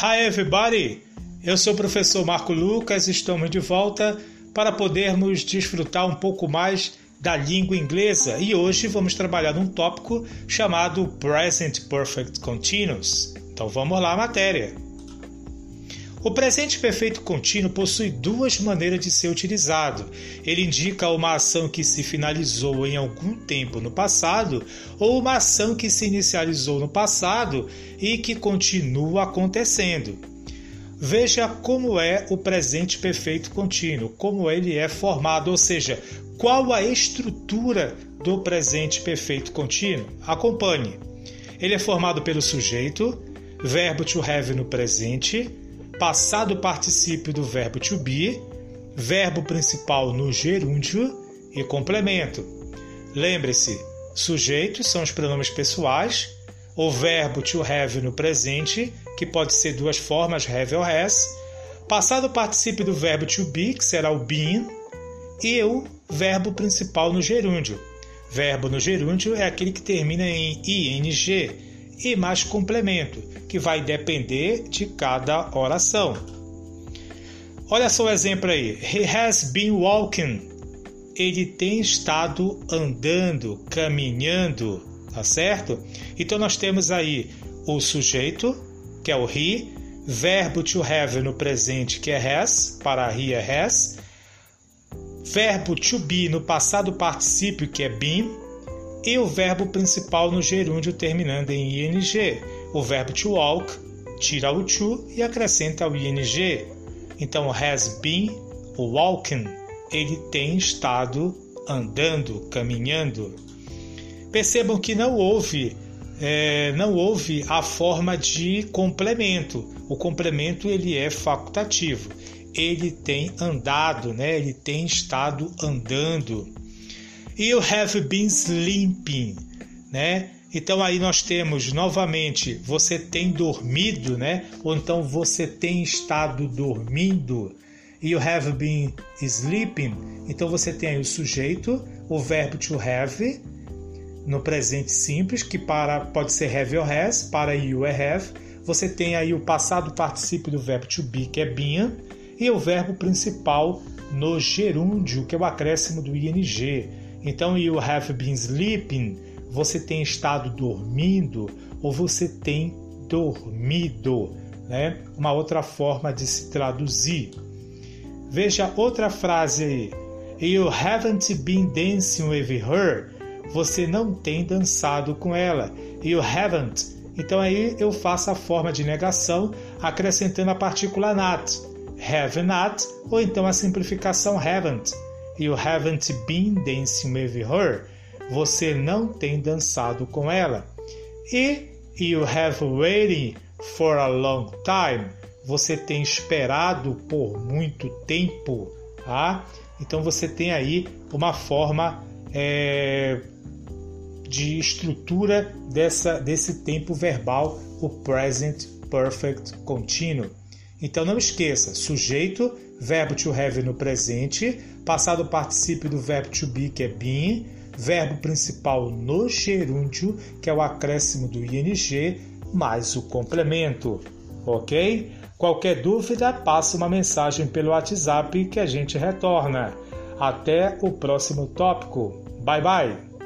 Hi everybody! Eu sou o professor Marco Lucas, estamos de volta para podermos desfrutar um pouco mais da língua inglesa e hoje vamos trabalhar num tópico chamado Present Perfect Continuous. Então vamos lá, matéria. O presente perfeito contínuo possui duas maneiras de ser utilizado. Ele indica uma ação que se finalizou em algum tempo no passado ou uma ação que se inicializou no passado e que continua acontecendo. Veja como é o presente perfeito contínuo, como ele é formado, ou seja, qual a estrutura do presente perfeito contínuo. Acompanhe. Ele é formado pelo sujeito, verbo to have no presente, passado particípio do verbo to be, verbo principal no gerúndio e complemento. Lembre-se, sujeitos são os pronomes pessoais, o verbo to have no presente, que pode ser duas formas, have ou has, passado particípio do verbo to be, que será o been, e o verbo principal no gerúndio. Verbo no gerúndio é aquele que termina em ing e mais complemento, que vai depender de cada oração. Olha só o exemplo aí. He has been walking. Ele tem estado andando, caminhando, tá certo? Então nós temos aí o sujeito, que é o he, verbo to have no presente, que é has, para he é has, verbo to be no passado particípio, que é been, e o verbo principal no gerúndio terminando em ing. O verbo to walk tira o to e acrescenta o ing. Então, has been walking. Ele tem estado andando, caminhando. Percebam que não houve é, não houve a forma de complemento. O complemento ele é facultativo. Ele tem andado, né? Ele tem estado andando. You have been sleeping, né? Então aí nós temos novamente você tem dormido, né? Ou então você tem estado dormindo. You have been sleeping. Então você tem aí o sujeito, o verbo to have no presente simples, que para pode ser have or has, para you é have. Você tem aí o passado particípio do verbo to be, que é been, e o verbo principal no gerúndio, que é o acréscimo do ing. Então, you have been sleeping, você tem estado dormindo ou você tem dormido, né? Uma outra forma de se traduzir. Veja outra frase aí. You haven't been dancing with her. Você não tem dançado com ela. You haven't. Então aí eu faço a forma de negação acrescentando a partícula not. Have not ou então a simplificação haven't. You haven't been dancing with her. Você não tem dançado com ela. E you have waited for a long time. Você tem esperado por muito tempo. Tá? Então você tem aí uma forma é, de estrutura dessa, desse tempo verbal, o present perfect continuo. Então não esqueça, sujeito, verbo to have no presente, passado particípio do verbo to be, que é been, verbo principal no gerúndio, que é o acréscimo do ing, mais o complemento. Ok? Qualquer dúvida, passa uma mensagem pelo WhatsApp que a gente retorna. Até o próximo tópico. Bye bye!